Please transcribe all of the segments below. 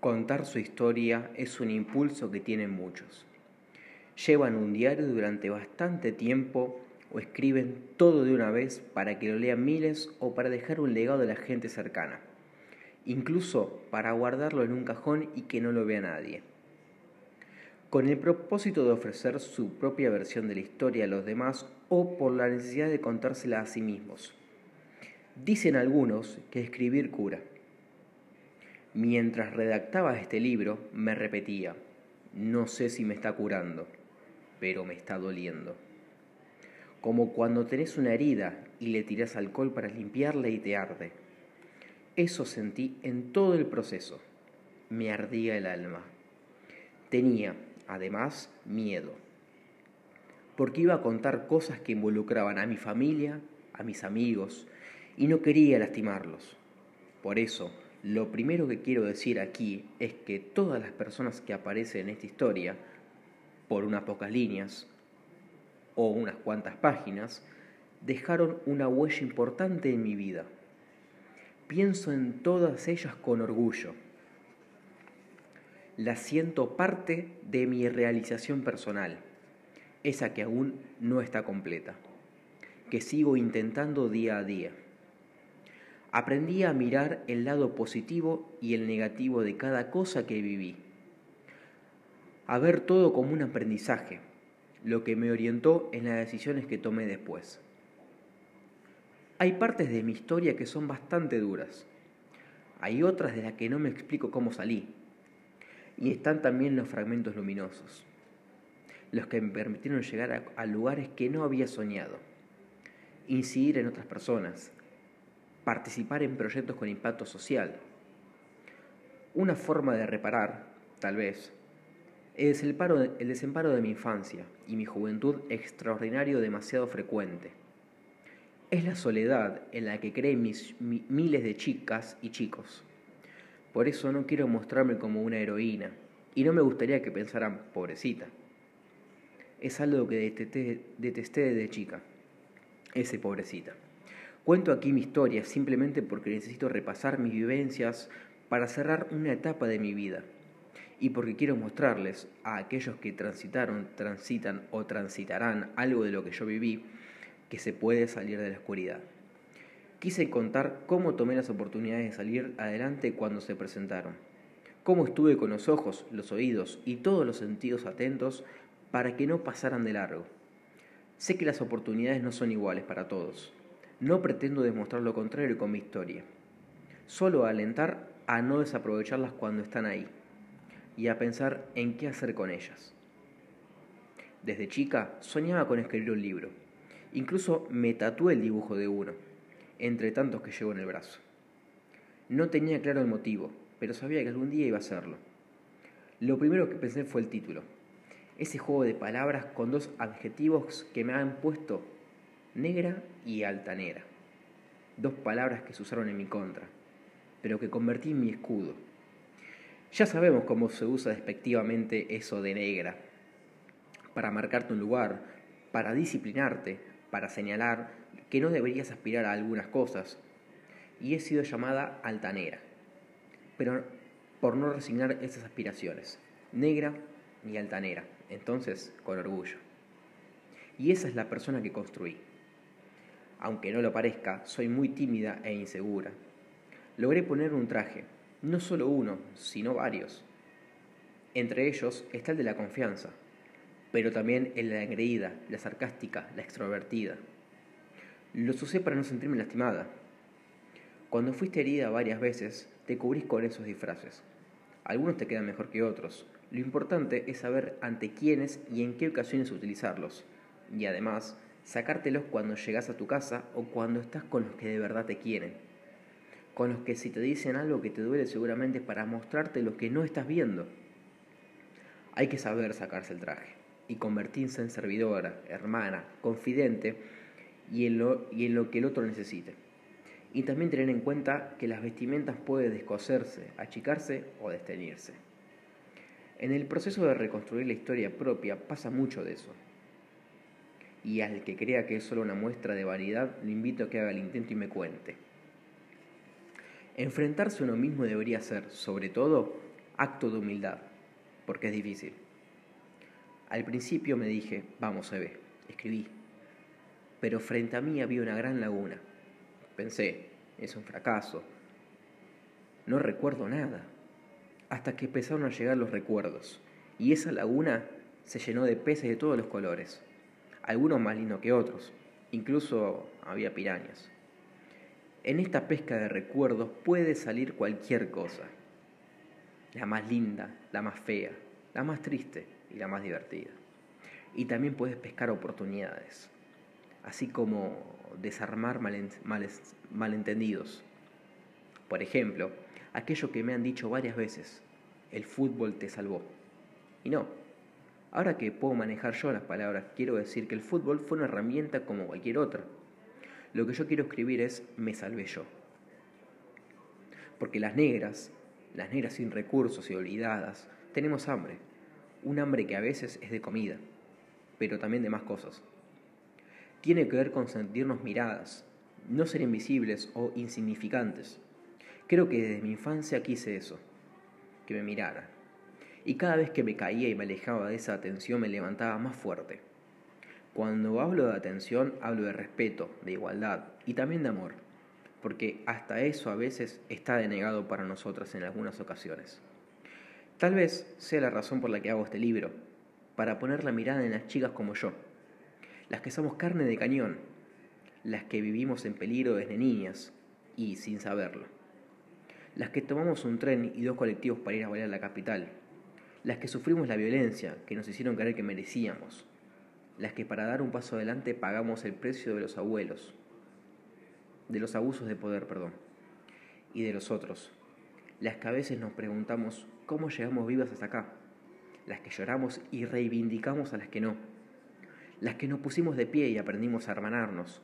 Contar su historia es un impulso que tienen muchos. Llevan un diario durante bastante tiempo o escriben todo de una vez para que lo lean miles o para dejar un legado a la gente cercana. Incluso para guardarlo en un cajón y que no lo vea nadie. Con el propósito de ofrecer su propia versión de la historia a los demás o por la necesidad de contársela a sí mismos. Dicen algunos que escribir cura Mientras redactaba este libro, me repetía, no sé si me está curando, pero me está doliendo. Como cuando tenés una herida y le tirás alcohol para limpiarla y te arde. Eso sentí en todo el proceso. Me ardía el alma. Tenía, además, miedo. Porque iba a contar cosas que involucraban a mi familia, a mis amigos, y no quería lastimarlos. Por eso, lo primero que quiero decir aquí es que todas las personas que aparecen en esta historia, por unas pocas líneas o unas cuantas páginas, dejaron una huella importante en mi vida. Pienso en todas ellas con orgullo. Las siento parte de mi realización personal, esa que aún no está completa, que sigo intentando día a día. Aprendí a mirar el lado positivo y el negativo de cada cosa que viví. A ver todo como un aprendizaje, lo que me orientó en las decisiones que tomé después. Hay partes de mi historia que son bastante duras. Hay otras de las que no me explico cómo salí. Y están también los fragmentos luminosos, los que me permitieron llegar a, lugares que no había soñado, incidir en otras personas, participar en proyectos con impacto social. Una forma de reparar, tal vez, es el, paro, el desemparo de mi infancia y mi juventud extraordinario demasiado frecuente. Es la soledad en la que creen mis miles de chicas y chicos. Por eso no quiero mostrarme como una heroína y no me gustaría que pensaran pobrecita. Es algo que detesté, detesté desde chica, ese pobrecita. Cuento aquí mi historia simplemente porque necesito repasar mis vivencias para cerrar una etapa de mi vida y porque quiero mostrarles a aquellos que transitaron, transitan o transitarán algo de lo que yo viví que se puede salir de la oscuridad. Quise contar cómo tomé las oportunidades de salir adelante cuando se presentaron, cómo estuve con los ojos, los oídos y todos los sentidos atentos para que no pasaran de largo. Sé que las oportunidades no son iguales para todos no pretendo demostrar lo contrario con mi historia, solo alentar a no desaprovecharlas cuando están ahí y a pensar en qué hacer con ellas. Desde chica soñaba con escribir un libro. Incluso me tatué el dibujo de uno, entre tantos que llevo en el brazo. No tenía claro el motivo, pero sabía que algún día iba a hacerlo. Lo primero que pensé fue el título. Ese juego de palabras con dos adjetivos que me han puesto negra y altanera, dos palabras que se usaron en mi contra, pero que convertí en mi escudo. Ya sabemos cómo se usa despectivamente eso de negra, para marcarte un lugar, para disciplinarte, para señalar que no deberías aspirar a algunas cosas, y he sido llamada altanera, pero por no resignar esas aspiraciones, negra y altanera, entonces con orgullo. Y esa es la persona que construí aunque no lo parezca, soy muy tímida e insegura. Logré poner un traje, no solo uno, sino varios. Entre ellos está el de la confianza, pero también el de la engreída, la sarcástica, la extrovertida. Los usé para no sentirme lastimada. Cuando fuiste herida varias veces, te cubrís con esos disfraces. Algunos te quedan mejor que otros. Lo importante es saber ante quiénes y en qué ocasiones utilizarlos. Y además, sacártelos cuando llegas a tu casa o cuando estás con los que de verdad te quieren. Con los que si te dicen algo que te duele seguramente para mostrarte lo que no estás viendo. Hay que saber sacarse el traje y convertirse en servidora, hermana, confidente y en lo, y en lo que el otro necesite. Y también tener en cuenta que las vestimentas pueden descoserse, achicarse o desteñirse. En el proceso de reconstruir la historia propia pasa mucho de eso y al que crea que es solo una muestra de vanidad, le invito a que haga el intento y me cuente. Enfrentarse a uno mismo debería ser, sobre todo, acto de humildad, porque es difícil. Al principio me dije, vamos, Eve, escribí. Pero frente a mí había una gran laguna. Pensé, es un fracaso. No recuerdo nada. Hasta que empezaron a llegar los recuerdos. Y esa laguna se llenó de peces de todos los colores. Algunos más lindos que otros. Incluso había pirañas. En esta pesca de recuerdos puede salir cualquier cosa. La más linda, la más fea, la más triste y la más divertida. Y también puedes pescar oportunidades, así como desarmar malentendidos. Por ejemplo, aquello que me han dicho varias veces, el fútbol te salvó. Y no, ahora que puedo manejar yo las palabras, quiero decir que el fútbol fue una herramienta como cualquier otra. Lo que yo quiero escribir es me salvé yo. Porque las negras, las negras sin recursos y olvidadas, tenemos hambre un hambre que a veces es de comida, pero también de más cosas. Tiene que ver con sentirnos miradas, no ser invisibles o insignificantes. Creo que desde mi infancia quise eso, que me miraran. Y cada vez que me caía y me alejaba de esa atención me levantaba más fuerte. Cuando hablo de atención hablo de respeto, de igualdad y también de amor, porque hasta eso a veces está denegado para nosotras en algunas ocasiones. Tal vez sea la razón por la que hago este libro, para poner la mirada en las chicas como yo, las que somos carne de cañón, las que vivimos en peligro desde niñas y sin saberlo, las que tomamos un tren y dos colectivos para ir a bailar a la capital, las que sufrimos la violencia que nos hicieron creer que merecíamos, las que para dar un paso adelante pagamos el precio de los abuelos, de los abusos de poder, perdón, y de los otros, las que a veces nos preguntamos cómo llegamos vivas hasta acá, las que lloramos y reivindicamos a las que no, las que nos pusimos de pie y aprendimos a hermanarnos,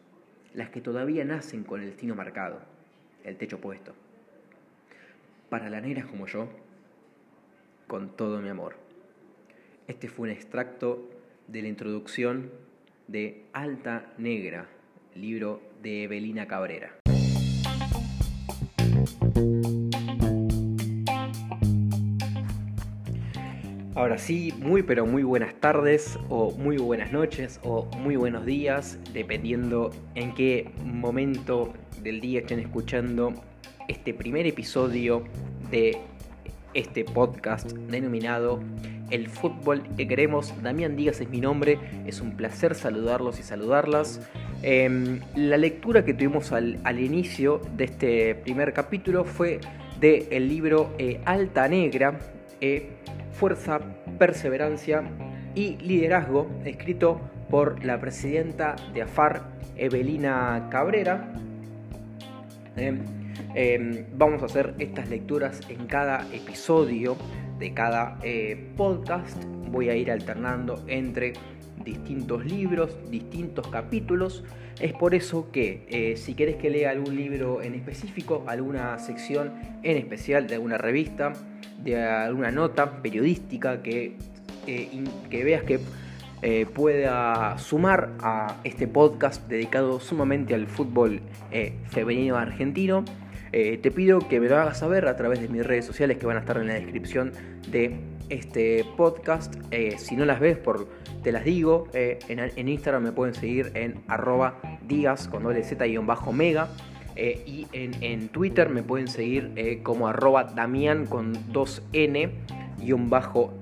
las que todavía nacen con el destino marcado, el techo puesto. Para las negras como yo, con todo mi amor. Este fue un extracto de la introducción de Alta Negra, libro de Evelina Cabrera. Ahora sí, muy pero muy buenas tardes o muy buenas noches o muy buenos días, dependiendo en qué momento del día estén escuchando este primer episodio de este podcast denominado El fútbol que queremos. Damián Díaz es mi nombre, es un placer saludarlos y saludarlas. Em, la lectura que tuvimos al, inicio de este primer capítulo fue del el libro eh, Alta Negra. Eh, Fuerza, Perseverancia y Liderazgo, escrito por la presidenta de AFAR, Evelina Cabrera. Em, vamos a hacer estas lecturas en cada episodio de cada eh, podcast. Voy a ir alternando entre distintos libros, distintos capítulos. Es por eso que eh, si querés que lea algún libro en específico, alguna sección en especial de alguna revista, de alguna nota periodística que, eh, que veas que pueda sumar a este podcast dedicado sumamente al fútbol femenino argentino. Te pido que me lo hagas saber a través de mis redes sociales que van a estar en la descripción de este podcast. si no las ves, por, te las digo. En, Instagram me pueden seguir en arroba con doble z bajo mega. Eh, y en, Twitter me pueden seguir eh, como arroba Damián con 2N un bajo.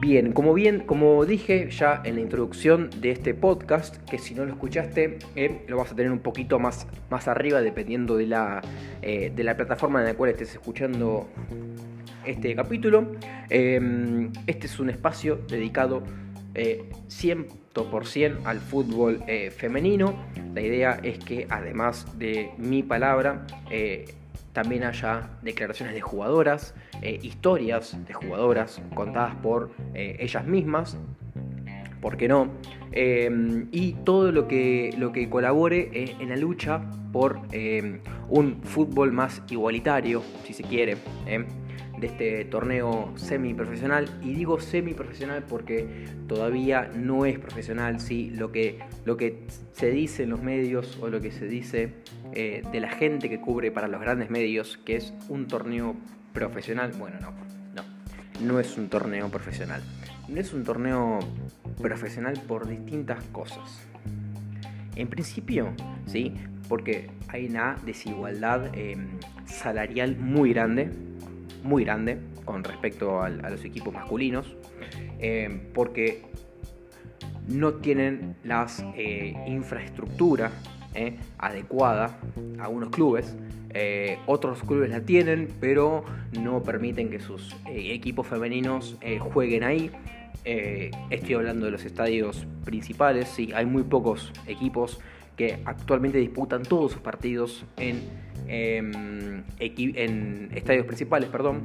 Bien, como bien, como dije ya en la introducción de este podcast, que si no lo escuchaste, eh, lo vas a tener un poquito más, más arriba dependiendo de la, de la plataforma en la cual estés escuchando este capítulo. este es un espacio dedicado 100% al fútbol femenino la idea es que además de mi palabra, eh, también haya declaraciones de jugadoras, eh, historias de jugadoras contadas por eh, ellas mismas, ¿por qué no? y todo lo que, lo que colabore en la lucha por un fútbol más igualitario, si se quiere de este torneo semiprofesional. Y digo semiprofesional porque todavía no es profesional, ¿sí? lo, que, lo que se dice en los medios o lo que se dice eh, de la gente que cubre para los grandes medios, que es un torneo profesional. Bueno, no, no, no es un torneo profesional. No es un torneo profesional por distintas cosas. En principio, sí, porque hay una desigualdad em, salarial muy grande, muy grande con respecto a, los equipos masculinos, em, porque no tienen las eh, infraestructura eh, adecuada a unos clubes. Eh, otros clubes la tienen, pero no permiten que sus equipos femeninos jueguen ahí. estoy hablando de los estadios principales, sí, hay muy pocos equipos que actualmente disputan todos sus partidos en, em, en estadios principales, perdón.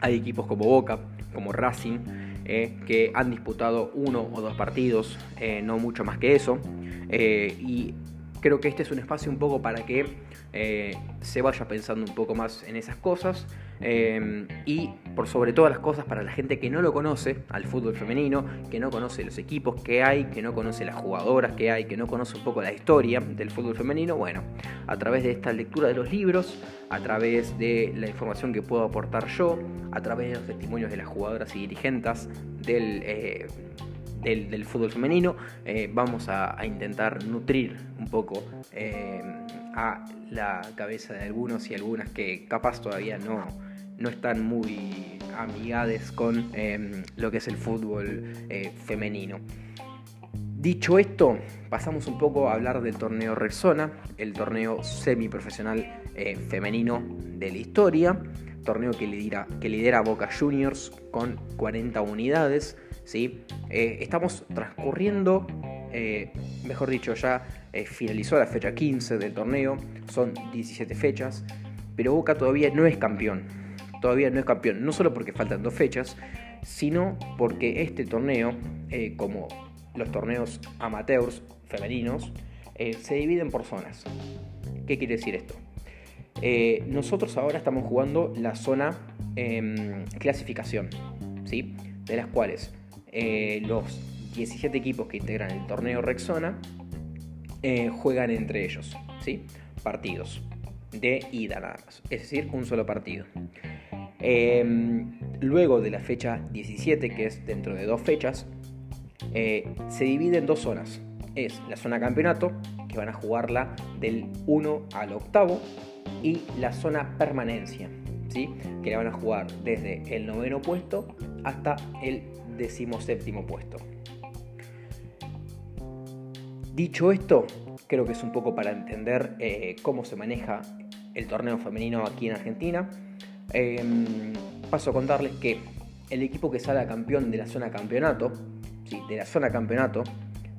Hay equipos como Boca, como Racing, eh, que han disputado uno o dos partidos, eh, no mucho más que eso. Eh, y creo que este es un espacio un poco para que se vaya pensando un poco más en esas cosas Em, y por sobre todas las cosas, para la gente que no lo conoce, al fútbol femenino, que no conoce los equipos que hay, que no conoce las jugadoras que hay, que no conoce un poco la historia del fútbol femenino, bueno, a través de esta lectura de los libros, a través de la información que puedo aportar yo, a través de los testimonios de las jugadoras y dirigentes del... Eh, del, fútbol femenino, eh, vamos a, intentar nutrir un poco eh, a la cabeza de algunos y algunas que capaz todavía no, no están muy amigades con em, lo que es el fútbol eh, femenino. Dicho esto, pasamos un poco a hablar del torneo Rexona, el torneo semiprofesional eh, femenino de la historia, torneo que lidera, que lidera Boca Juniors con 40 unidades. ¿sí? Eh, estamos transcurriendo, mejor dicho, ya finalizó la fecha 15 del torneo, son 17 fechas, pero Boca todavía no es campeón todavía no es campeón, no solo porque faltan dos fechas, sino porque este torneo, eh, como los torneos amateurs femeninos, eh, se dividen por zonas. ¿Qué quiere decir esto? Eh, nosotros ahora estamos jugando la zona em, clasificación, ¿sí? de las cuales los 17 equipos que integran el torneo Rexona juegan entre ellos, ¿sí? partidos de ida nada más, es decir, un solo partido. Em, luego de la fecha 17, que es dentro de dos fechas, eh, se divide en dos zonas. Es la zona campeonato, que van a jugarla del 1 al octavo, y la zona permanencia, ¿sí? que la van a jugar desde el noveno puesto hasta el decimoséptimo puesto. Dicho esto, creo que es un poco para entender eh, cómo se maneja el torneo femenino aquí en Argentina. Em, paso a contarles que el equipo que sale campeón de la zona campeonato, ¿sí? de la zona campeonato,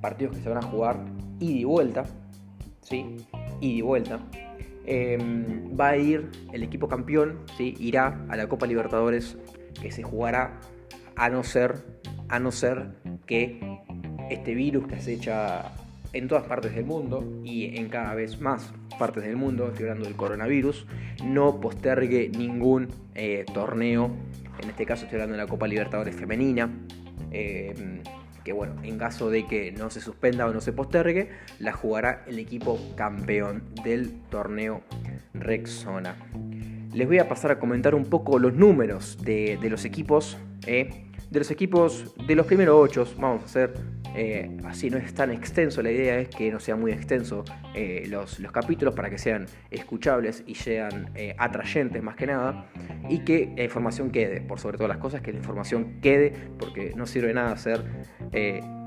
partidos que se van a jugar ida y vuelta, ¿sí? ida y vuelta, em, va a ir el equipo campeón, ¿sí? irá a la Copa Libertadores que se jugará a no ser, a no ser que este virus que acecha en todas partes del mundo y en cada vez más partes del mundo, estoy hablando del coronavirus, no postergue ningún eh, torneo, en este caso estoy hablando de la Copa Libertadores Femenina, eh, que bueno, en caso de que no se suspenda o no se postergue, la jugará el equipo campeón del torneo Rexona. Les voy a pasar a comentar un poco los números de, los equipos, eh, de los equipos de los primeros ocho, vamos a hacer eh, así no es tan extenso, la idea es que no sea muy extenso eh, los, capítulos para que sean escuchables y sean eh, atrayentes más que nada y que la información quede, por sobre todas las cosas, que la información quede porque no sirve nada hacer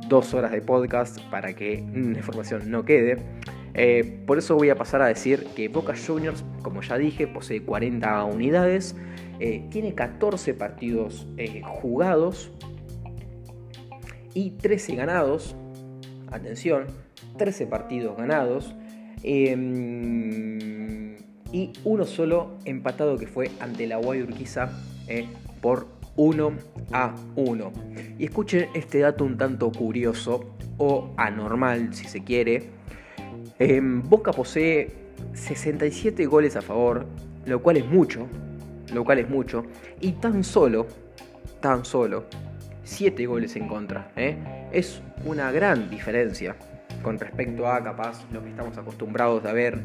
dos horas de podcast para que la información no quede. por eso voy a pasar a decir que Boca Juniors, como ya dije, posee 40 unidades, tiene 14 partidos jugados, y 13 ganados. Atención, 13 partidos ganados. Em, y uno solo empatado que fue ante la Guay Urquiza eh, por 1 a 1. Y escuchen este dato un tanto curioso o anormal si se quiere. Em, Boca posee 67 goles a favor, lo cual es mucho, lo cual es mucho, y tan solo, tan solo, 7 goles en contra. ¿eh? Es una gran diferencia con respecto a capaz lo que estamos acostumbrados a ver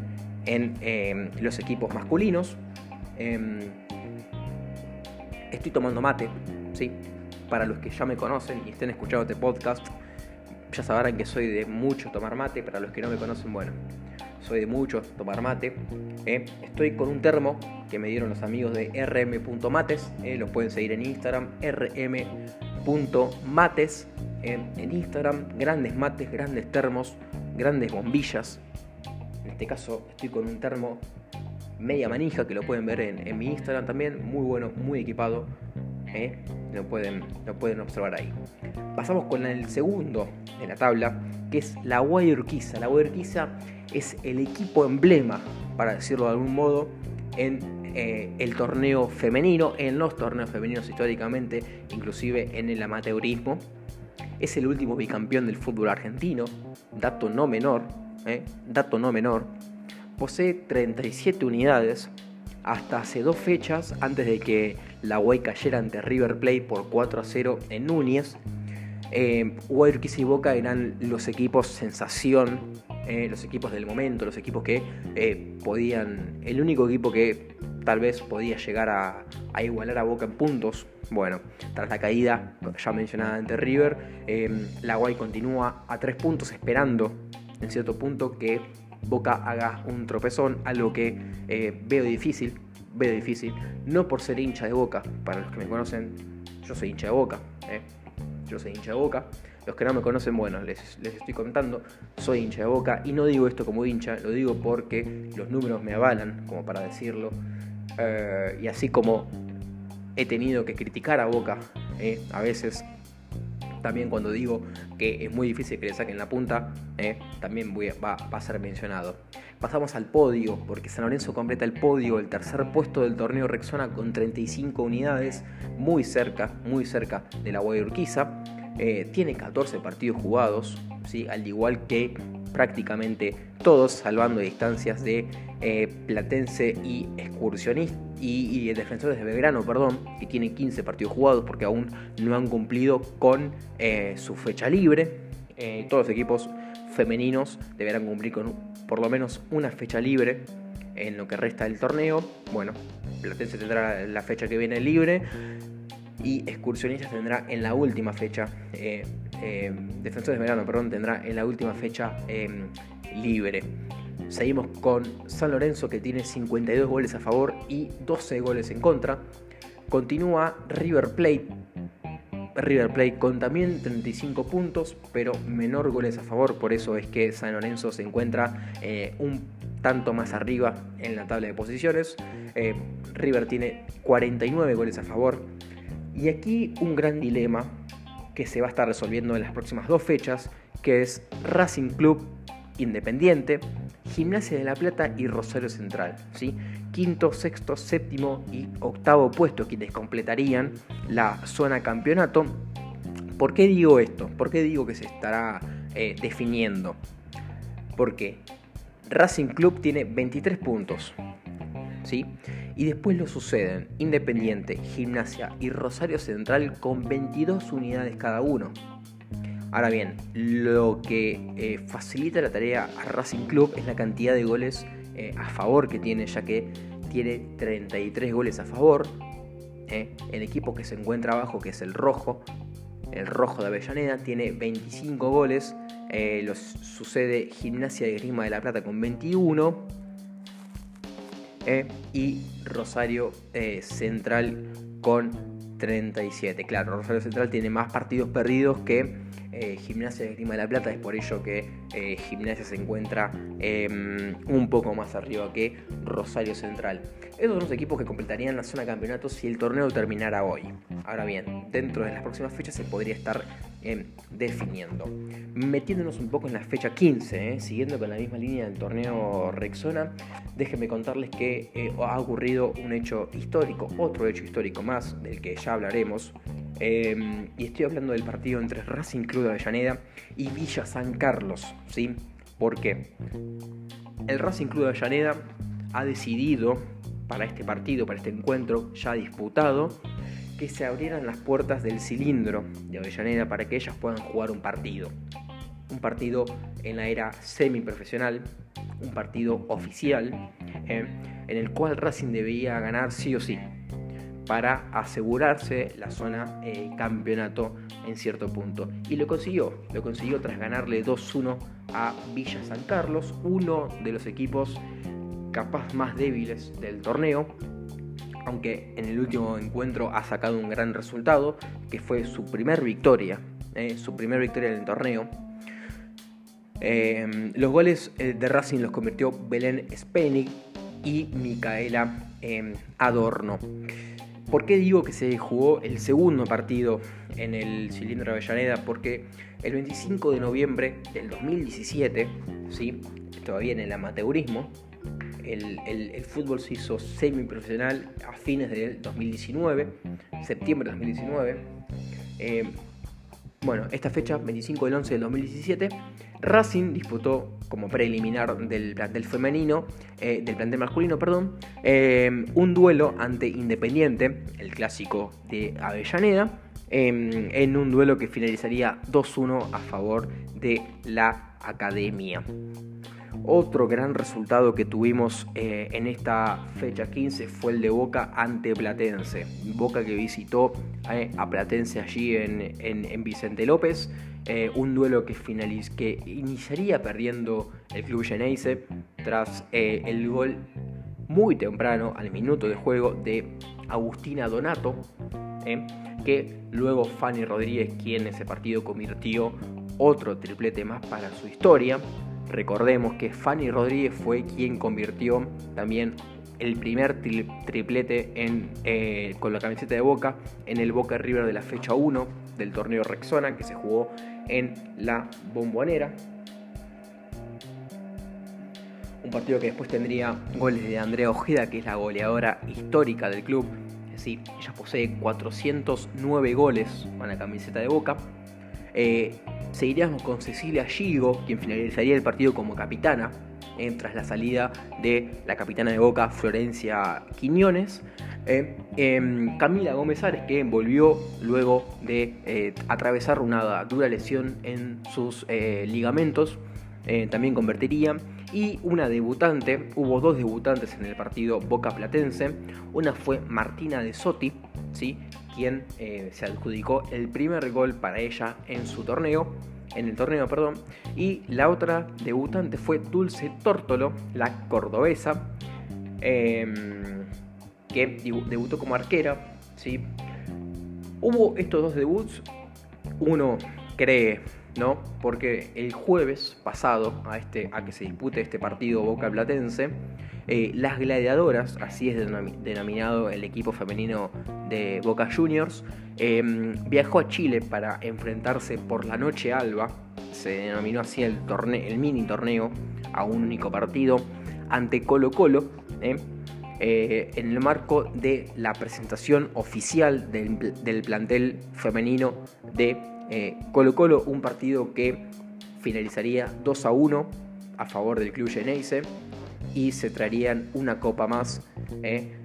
en em, los equipos masculinos. Em, estoy tomando mate, ¿sí? Para los que ya me conocen y estén escuchando este podcast, ya sabrán que soy de mucho tomar mate. Para los que no me conocen, bueno, soy de mucho tomar mate. ¿eh? Estoy con un termo que me dieron los amigos de rm.mates. ¿eh? Los pueden seguir en Instagram, rm.mates. ¿eh? en Instagram, grandes mates, grandes termos, grandes bombillas. En este caso estoy con un termo media manija que lo pueden ver en, mi Instagram también. Muy bueno, muy equipado. Lo, pueden, lo pueden observar ahí. Pasamos con el segundo de la tabla, que es la Guayurquiza. La Guayurquiza es el equipo emblema, para decirlo de algún modo, en eh, el torneo femenino, en los torneos femeninos históricamente, inclusive en el amateurismo. Es el último bicampeón del fútbol argentino, dato no menor, eh, dato no menor. Posee 37 unidades hasta hace dos fechas antes de que la Guay cayera ante River Plate por 4 a 0 en Núñez eh, y Boca eran los equipos sensación, eh, los equipos del momento, los equipos que podían, el único equipo que tal vez podía llegar a, igualar a Boca en puntos. Bueno, tras la caída ya mencionada ante River, eh, la Guay continúa a tres puntos esperando en cierto punto que Boca haga un tropezón, algo que veo difícil, veo difícil, no por ser hincha de Boca, para los que me conocen, yo soy hincha de Boca, yo soy hincha de boca. Los que no me conocen, bueno, les, estoy contando, soy hincha de boca y no digo esto como hincha, lo digo porque los números me avalan, como para decirlo. Eh, y así como he tenido que criticar a Boca eh, a veces, también cuando digo que es muy difícil que le saquen la punta, eh, también va, va, a ser mencionado. Pasamos al podio, porque San Lorenzo completa el podio, el tercer puesto del torneo Rexona con 35 unidades, muy cerca, muy cerca de la Guayurquiza. Eh, tiene 14 partidos jugados, al igual que prácticamente todos, salvando distancias de eh, Platense y Excursionista y, Defensores de Belgrano, perdón, que tiene 15 partidos jugados porque aún no han cumplido con eh, su fecha libre. todos los equipos femeninos deberán cumplir con por lo menos una fecha libre en lo que resta del torneo. Bueno, Platense tendrá la fecha que viene libre y Excursionistas tendrá en la última fecha, eh, eh, Defensores de Verano, perdón, tendrá en la última fecha em, libre. Seguimos con San Lorenzo que tiene 52 goles a favor y 12 goles en contra. Continúa River Plate River Plate con también 35 puntos, pero menor goles a favor, por eso es que San Lorenzo se encuentra eh, un tanto más arriba en la tabla de posiciones. Eh, River tiene 49 goles a favor. Y aquí un gran dilema que se va a estar resolviendo en las próximas dos fechas, que es Racing Club Independiente, Gimnasia de la Plata y Rosario Central. ¿sí? Quinto, sexto, séptimo y octavo puesto quienes completarían la zona campeonato. ¿Por qué digo esto? ¿Por qué digo que se estará eh, definiendo? Porque Racing Club tiene 23 puntos. ¿sí? Y después lo suceden Independiente, Gimnasia y Rosario Central con 22 unidades cada uno. Ahora bien, lo que eh, facilita la tarea a Racing Club es la cantidad de goles eh, a favor que tiene, ya que tiene 33 goles a favor. Eh. El equipo que se encuentra abajo, que es el rojo, el rojo de Avellaneda, tiene 25 goles. los sucede Gimnasia de Grima de la Plata con 21. Y Rosario Central con 37. Claro, Rosario Central tiene más partidos perdidos que eh, Gimnasia de Grima de la Plata, es por ello que eh, Gimnasia se encuentra em, un poco más arriba que Rosario Central. Esos son los equipos que completarían la zona de campeonato si el torneo terminara hoy. Ahora bien, dentro de las próximas fechas se podría estar em, definiendo. Metiéndonos un poco en la fecha 15, eh, siguiendo con la misma línea del torneo Rexona, déjenme contarles que ha ocurrido un hecho histórico, otro hecho histórico más, del que ya hablaremos, Em, y estoy hablando del partido entre Racing Club de Avellaneda y Villa San Carlos, ¿sí? Porque el Racing Club de Avellaneda ha decidido para este partido, para este encuentro ya disputado, que se abrieran las puertas del cilindro de Avellaneda para que ellas puedan jugar un partido. Un partido en la era semiprofesional, un partido oficial, ¿eh? en el cual Racing debía ganar sí o sí para asegurarse la zona eh, campeonato en cierto punto. Y lo consiguió, lo consiguió tras ganarle 2-1 a Villa San Carlos, uno de los equipos capaz más débiles del torneo, aunque en el último encuentro ha sacado un gran resultado, que fue su primer victoria, eh, su primer victoria en el torneo. Eh, los goles eh, de Racing los convirtió Belén Spenig y Micaela Adorno. ¿Por qué digo que se jugó el segundo partido en el cilindro de Avellaneda? Porque el 25 de noviembre del 2017, ¿sí? todavía en el amateurismo, el, fútbol se hizo semiprofesional a fines del 2019, septiembre de 2019. Eh, bueno, esta fecha, 25 del 11 del 2017, Racing disputó como preliminar del plantel femenino, eh, del plantel masculino, perdón, eh, un duelo ante Independiente, el clásico de Avellaneda, en un duelo que finalizaría 2-1 a favor de la Academia. Otro gran resultado que tuvimos eh, en esta fecha 15 fue el de Boca ante Platense. Boca que visitó eh, a Platense allí en, Vicente López. Eh, un duelo que, que iniciaría perdiendo el club Geneise tras el gol muy temprano, al minuto de juego, de Agustina Donato. que luego Fanny Rodríguez, quien en ese partido convirtió otro triplete más para su historia. Recordemos que Fanny Rodríguez fue quien convirtió también el primer triplete en, eh, con la camiseta de Boca en el Boca River de la fecha 1 del torneo Rexona que se jugó en la Bombonera. Un partido que después tendría goles de Andrea Ojeda, que es la goleadora histórica del club. Ella posee 409 goles con la camiseta de Boca. Eh, seguiríamos con Cecilia Gigo, quien finalizaría el partido como capitana, eh, tras la salida de la capitana de Boca, Florencia Quiñones. Eh, em, Camila Gómez Ares, que volvió luego de atravesar una dura lesión en sus ligamentos, también convertiría. Y una debutante, hubo dos debutantes en el partido Boca Platense. Una fue Martina de Sotti, ¿sí? Quien eh, se adjudicó el primer gol para ella en su torneo, en el torneo, perdón, y la otra debutante fue Dulce Tórtolo, la cordobesa, em, que debutó como arquera, ¿sí? Hubo estos dos debuts, uno cree, ¿no? Porque el jueves pasado, a, este, a que se dispute este partido Boca Platense, eh, las Gladiadoras, así es denominado el equipo femenino de Boca Juniors, em, viajó a Chile para enfrentarse por la noche alba, se denominó así el, el mini torneo, a un único partido, ante Colo Colo, ¿eh? Eh, en el marco de la presentación oficial del, plantel femenino de Colo Colo, un partido que finalizaría 2 a 1 a favor del club Geneise y se traerían una copa más eh,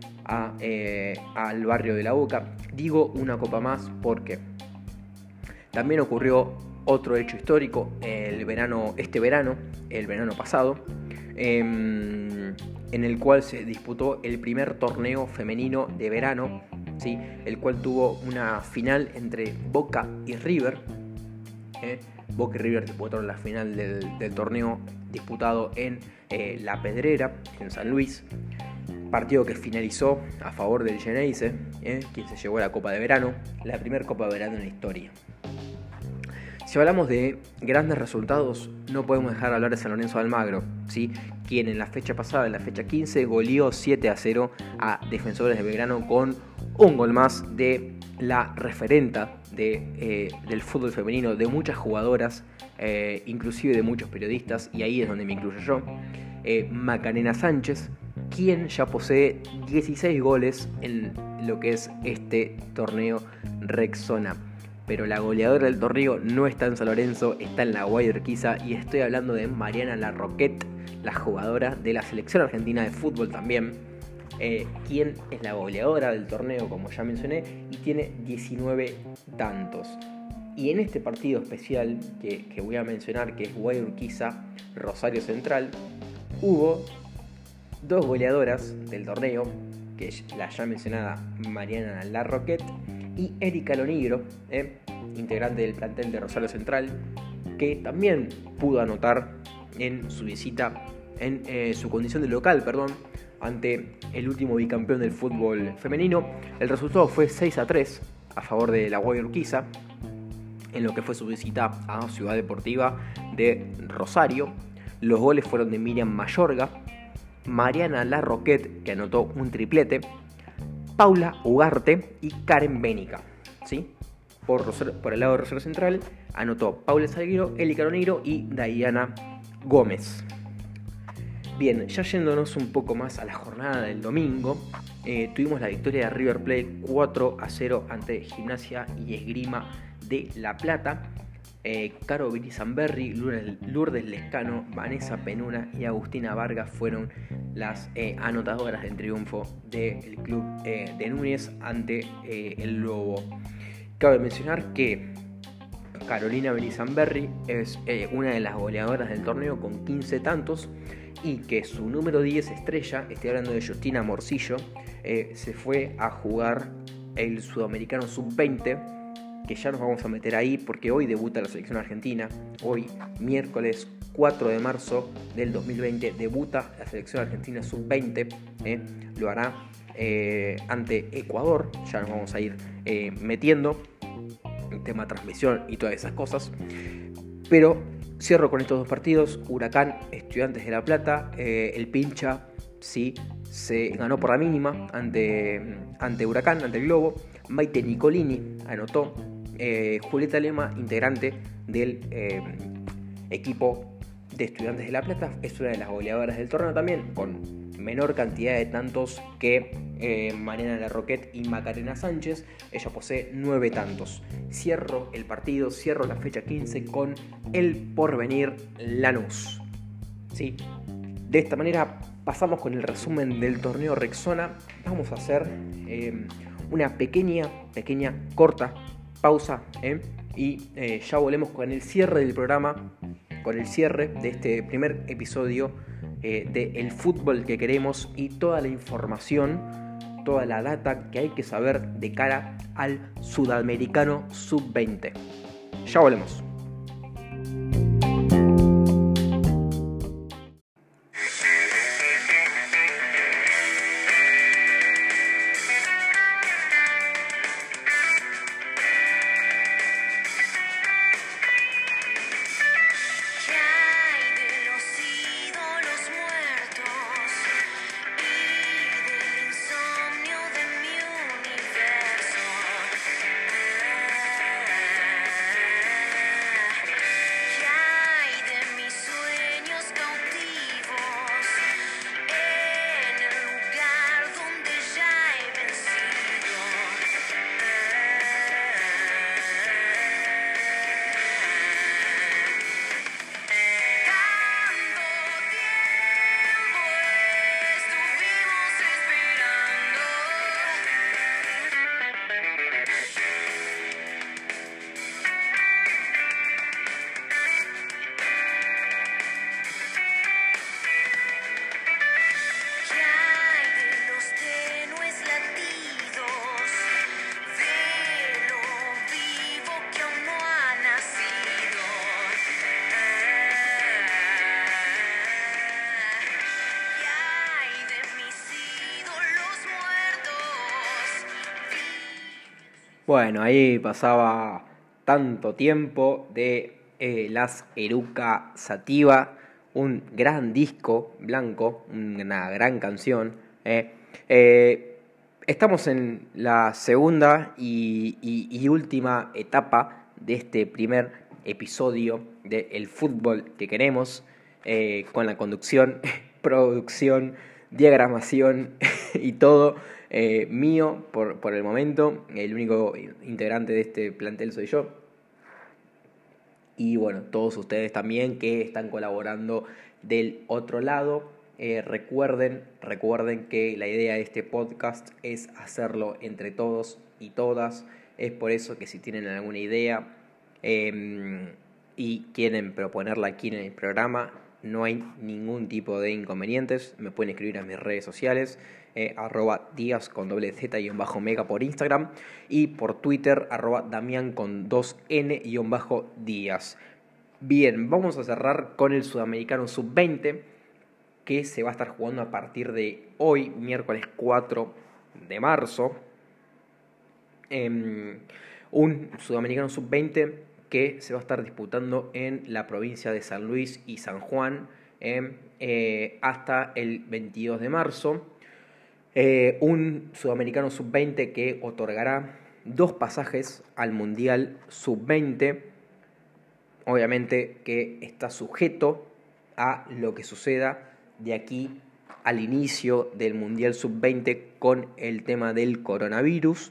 eh, al barrio de la Boca. Digo una copa más porque también ocurrió otro hecho histórico el verano, este verano, el verano pasado, em, en el cual se disputó el primer torneo femenino de verano, el cual tuvo una final entre Boca y River. ¿eh? Boca y River disputaron la final del torneo disputado en eh, La Pedrera, en San Luis. Partido que finalizó a favor del Geneise, eh, quien se llevó la Copa de Verano, la primera Copa de Verano en la historia. Si hablamos de grandes resultados, no podemos dejar de hablar de San Lorenzo de Almagro, ¿sí? quien en la fecha pasada, en la fecha 15, goleó 7 a 0 a Defensores de Belgrano con un gol más de la referenta de, eh, del fútbol femenino, de muchas jugadoras eh, inclusive de muchos periodistas, y ahí es donde me incluyo yo, eh, Macarena Sánchez, quien ya posee 16 goles en lo que es este torneo Rexona. Pero la goleadora del torneo no está en San Lorenzo, está en la Guayurquiza y estoy hablando de Mariana Larroquette, la jugadora de la selección argentina de fútbol también, eh, quien es la goleadora del torneo, como ya mencioné, y tiene 19 tantos. Y en este partido especial que, voy a mencionar, que es Guayurquiza Rosario Central, hubo dos goleadoras del torneo, que es la ya mencionada Mariana Larroquette, y Erika Lonigro, eh, integrante del plantel de Rosario Central, que también pudo anotar en su visita, en eh, su condición de local, perdón, ante el último bicampeón del fútbol femenino. El resultado fue 6 a 3 a favor de la Guayurquiza en lo que fue su visita a Ciudad Deportiva de Rosario. Los goles fueron de Miriam Mayorga, Mariana Larroquette, que anotó un triplete, Paula Ugarte y Karen Bénica. ¿sí? Por, por, el lado de Rosario Central anotó Paula Salguero, Eli Caronero y Diana Gómez. Bien, ya yéndonos un poco más a la jornada del domingo, eh, tuvimos la victoria de River Plate 4 a 0 ante Gimnasia y Esgrima de La Plata. Eh, Caro Sanberry, Lourdes Lescano, Vanessa Penuna y Agustina Vargas fueron las eh, anotadoras del triunfo del club de Núñez ante el Lobo. Cabe mencionar que Carolina Benisanberry es una de las goleadoras del torneo con 15 tantos y que su número 10 estrella, estoy hablando de Justina Morcillo, eh, se fue a jugar el Sudamericano Sub-20, que ya nos vamos a meter ahí porque hoy debuta la selección argentina, hoy miércoles 4 de marzo del 2020 debuta la selección argentina Sub-20, eh, lo hará eh, ante Ecuador, ya nos vamos a ir metiendo tema transmisión y todas esas cosas, pero Cierro con estos dos partidos. Huracán, Estudiantes de La Plata. Eh, el pincha, sí, se ganó por la mínima ante, ante Huracán, ante el Globo. Maite Nicolini anotó. Eh, Julieta Lema, integrante del eh, equipo de Estudiantes de La Plata, es una de las goleadoras del torneo también, con menor cantidad de tantos que eh, Mariana Larroquette y Macarena Sánchez. Ella posee nueve tantos. Cierro el partido, cierro la fecha 15 con el porvenir Lanús. ¿Sí? De esta manera pasamos con el resumen del torneo Rexona. Vamos a hacer eh, una pequeña, pequeña, corta pausa ¿eh? y ya volvemos con el cierre del programa, con el cierre de este primer episodio eh, del fútbol que queremos y toda la información, toda la data que hay que saber de cara al sudamericano sub-20. Ya volvemos. Bueno, ahí pasaba tanto tiempo de eh, las Eruca Sativa, un gran disco blanco, una gran canción. Eh. Eh, estamos en la segunda y, última etapa de este primer episodio de El fútbol que queremos, con la conducción, producción, diagramación y todo eh, mío por, por el momento. El único integrante de este plantel soy yo. Y bueno, todos ustedes también que están colaborando del otro lado. Eh, recuerden, recuerden que la idea de este podcast es hacerlo entre todos y todas. Es por eso que si tienen alguna idea em, y quieren proponerla aquí en el programa, no hay ningún tipo de inconvenientes. Me pueden escribir a mis redes sociales, eh, arroba díaz con doble z y un bajo mega por Instagram y por Twitter, arroba damián con dos n y un bajo díaz. Bien, vamos a cerrar con el sudamericano sub-20 que se va a estar jugando a partir de hoy, miércoles 4 de marzo. Em, un sudamericano sub-20 que se va a estar disputando en la provincia de San Luis y San Juan em, eh, hasta el 22 de marzo. Eh, un sudamericano sub-20 que otorgará dos pasajes al Mundial sub-20. Obviamente que está sujeto a lo que suceda de aquí al inicio del Mundial Sub-20 con el tema del coronavirus.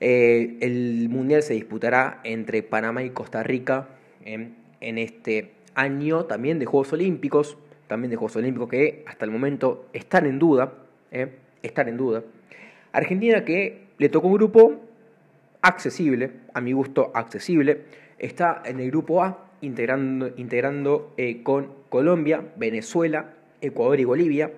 Eh, el Mundial se disputará entre Panamá y Costa Rica en este año también de Juegos Olímpicos, también de Juegos Olímpicos que hasta el momento están en duda, eh, están en duda. Argentina que le tocó un grupo accesible, a mi gusto accesible, está en el grupo A integrando, integrando eh, con Colombia, Venezuela, Ecuador y Bolivia.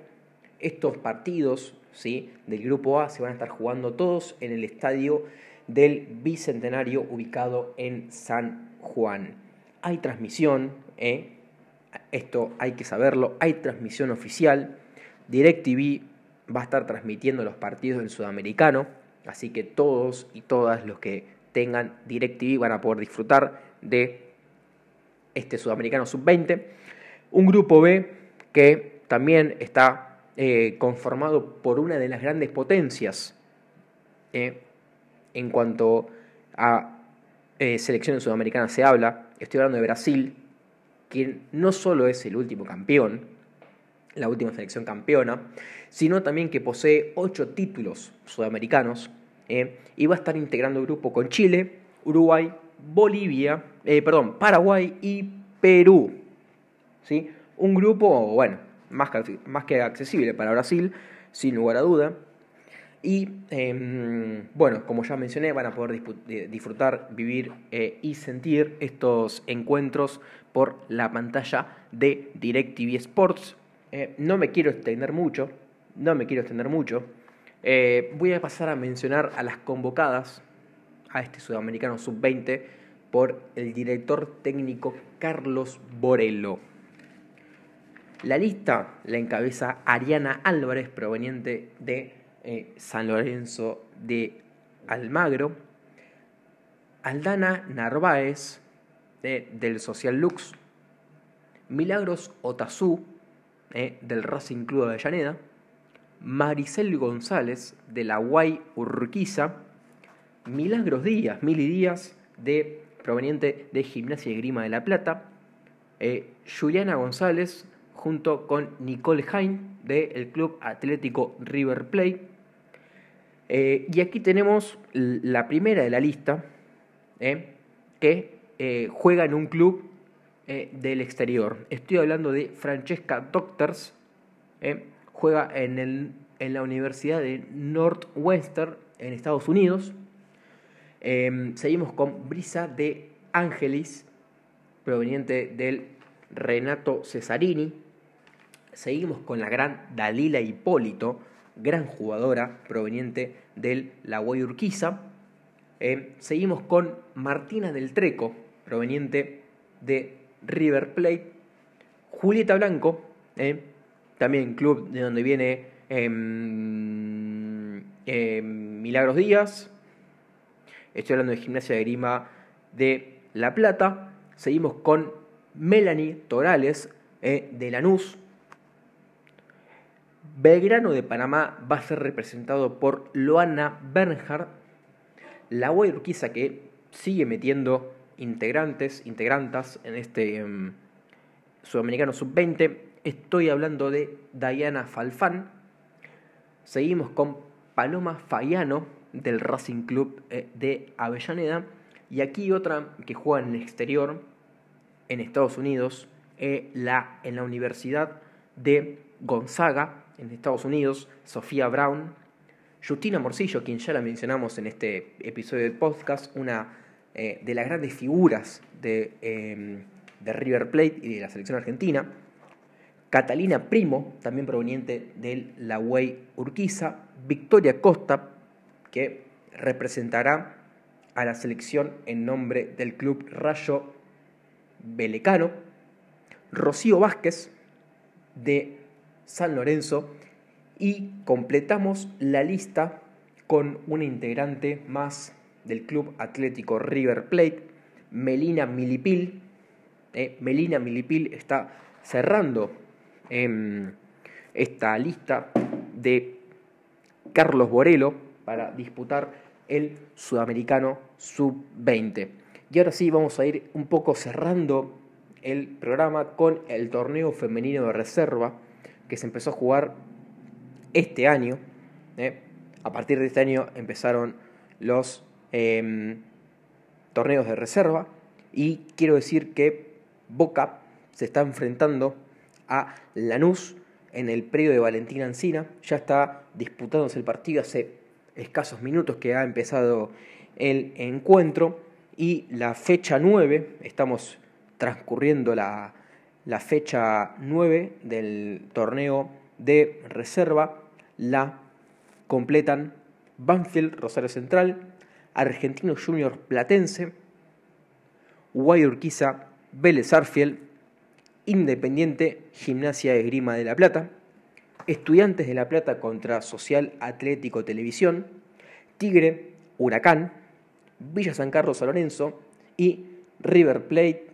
Estos partidos ¿sí? del Grupo A se van a estar jugando todos en el estadio del Bicentenario ubicado en San Juan. Hay transmisión, ¿eh? esto hay que saberlo, hay transmisión oficial. DirecTV va a estar transmitiendo los partidos del Sudamericano, así que todos y todas los que tengan DirecTV van a poder disfrutar de este Sudamericano Sub-20. Un grupo B que también está eh, conformado por una de las grandes potencias eh, en cuanto a eh, selecciones sudamericanas se habla. Estoy hablando de Brasil, quien no solo es el último campeón, la última selección campeona, sino también que posee ocho títulos sudamericanos y va a estar integrando grupo con Chile, Uruguay, Bolivia, perdón, Paraguay y Perú. ¿Sí? Un grupo, bueno, más que, más que accesible para Brasil, sin lugar a duda. Y em, bueno, como ya mencioné, van a poder disfrutar, vivir eh, y sentir estos encuentros por la pantalla de DirecTV Sports. Eh, no me quiero extender mucho, no me quiero extender mucho. Eh, voy a pasar a mencionar a las convocadas a este sudamericano sub-20 por el director técnico Carlos Borello. La lista la encabeza Ariana Álvarez, proveniente de eh, San Lorenzo de Almagro. Aldana Narváez, del Social Lux. Milagros Otazú, eh, del Racing Club de Avellaneda. Maricel González, de la Guay Urquiza. Milagros Díaz, Mili Díaz, de, proveniente de Gimnasia y Grima de la Plata. Eh, Juliana González, junto con Nicole Hain del Club Atlético River Plate. Eh, y aquí tenemos la primera de la lista eh, que eh, juega en un club del exterior. Estoy hablando de Francesca Doctors, juega en, el, en, la Universidad de Northwestern en Estados Unidos. seguimos con Brisa de Angelis, proveniente del Renato Cesarini. Seguimos con la gran Dalila Hipólito, gran jugadora proveniente del La Urquiza. Eh, seguimos con Martina del Treco, proveniente de River Plate. Julieta Blanco, eh, también club de donde viene em, em, Milagros Díaz. Estoy hablando de Gimnasia de Grima de La Plata. Seguimos con Melanie Torales eh, de Lanús. Belgrano de Panamá va a ser representado por Loana Bernhardt, la Urquiza que sigue metiendo integrantes, integrantas en este em, Sudamericano Sub-20. Estoy hablando de Diana Falfán. Seguimos con Paloma Fayano del Racing Club eh, de Avellaneda. Y aquí otra que juega en el exterior, en Estados Unidos, eh, la, en la Universidad de Gonzaga, en Estados Unidos, Sofía Brown, Justina Morcillo, quien ya la mencionamos en este episodio del podcast, una eh, de las grandes figuras de, em, de, River Plate y de la selección argentina, Catalina Primo, también proveniente del La Urquiza, Victoria Costa, que representará a la selección en nombre del club Rayo Belecano, Rocío Vázquez de San Lorenzo y completamos la lista con un integrante más del Club Atlético River Plate, Melina Milipil. Eh, Melina Milipil está cerrando esta lista de Carlos Borelo para disputar el Sudamericano Sub-20. Y ahora sí, vamos a ir un poco cerrando el programa con el torneo femenino de reserva que se empezó a jugar este año. ¿eh? A partir de este año empezaron los em, torneos de reserva y quiero decir que Boca se está enfrentando a Lanús en el predio de Valentina Ancina. Ya está disputándose el partido hace escasos minutos que ha empezado el encuentro y la fecha 9, estamos transcurriendo la, la fecha 9 del torneo de reserva, la completan Banfield Rosario Central, Argentino Junior Platense, Guayurquiza Vélez Arfiel, Independiente Gimnasia de Grima de la Plata, Estudiantes de La Plata contra Social Atlético Televisión, Tigre, Huracán, Villa San Carlos San Lorenzo y River Plate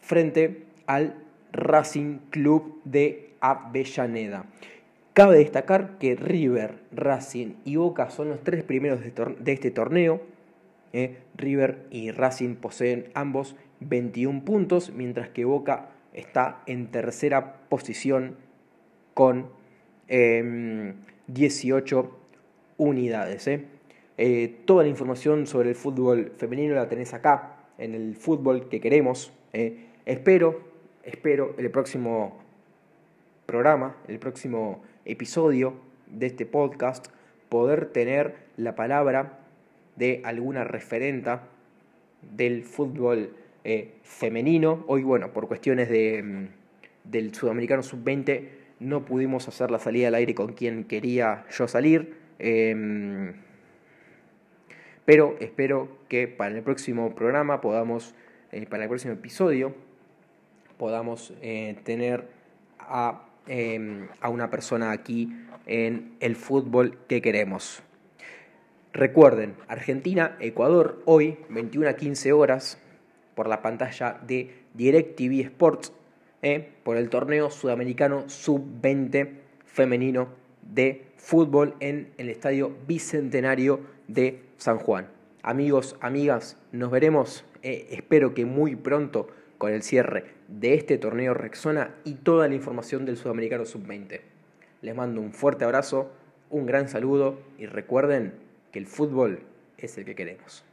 frente al Racing Club de Avellaneda. Cabe destacar que River, Racing y Boca son los tres primeros de, este torneo. Eh, River y Racing poseen ambos 21 puntos, mientras que Boca está en tercera posición con 18 em, unidades. Eh. Eh, toda la información sobre el fútbol femenino la tenés acá, en el fútbol que queremos. espero, espero el próximo programa, el próximo episodio de este podcast, poder tener la palabra de alguna referenta del fútbol eh, femenino. Hoy, bueno, por cuestiones mm, del Sudamericano Sub-20 no pudimos hacer la salida al aire con quien quería yo salir. Em, pero espero que para el próximo programa podamos, eh, para el próximo episodio, podamos eh, tener a Em, a una persona aquí en el fútbol que queremos. Recuerden, Argentina, Ecuador, hoy, 21 a 15 horas, por la pantalla de DirecTV Sports, eh, por el torneo sudamericano sub-20 femenino de fútbol en el estadio Bicentenario de San Juan. Amigos, amigas, nos veremos, eh, espero que muy pronto con el cierre de este torneo Rexona y toda la información del Sudamericano Sub-20. Les mando un fuerte abrazo, un gran saludo y recuerden que el fútbol es el que queremos.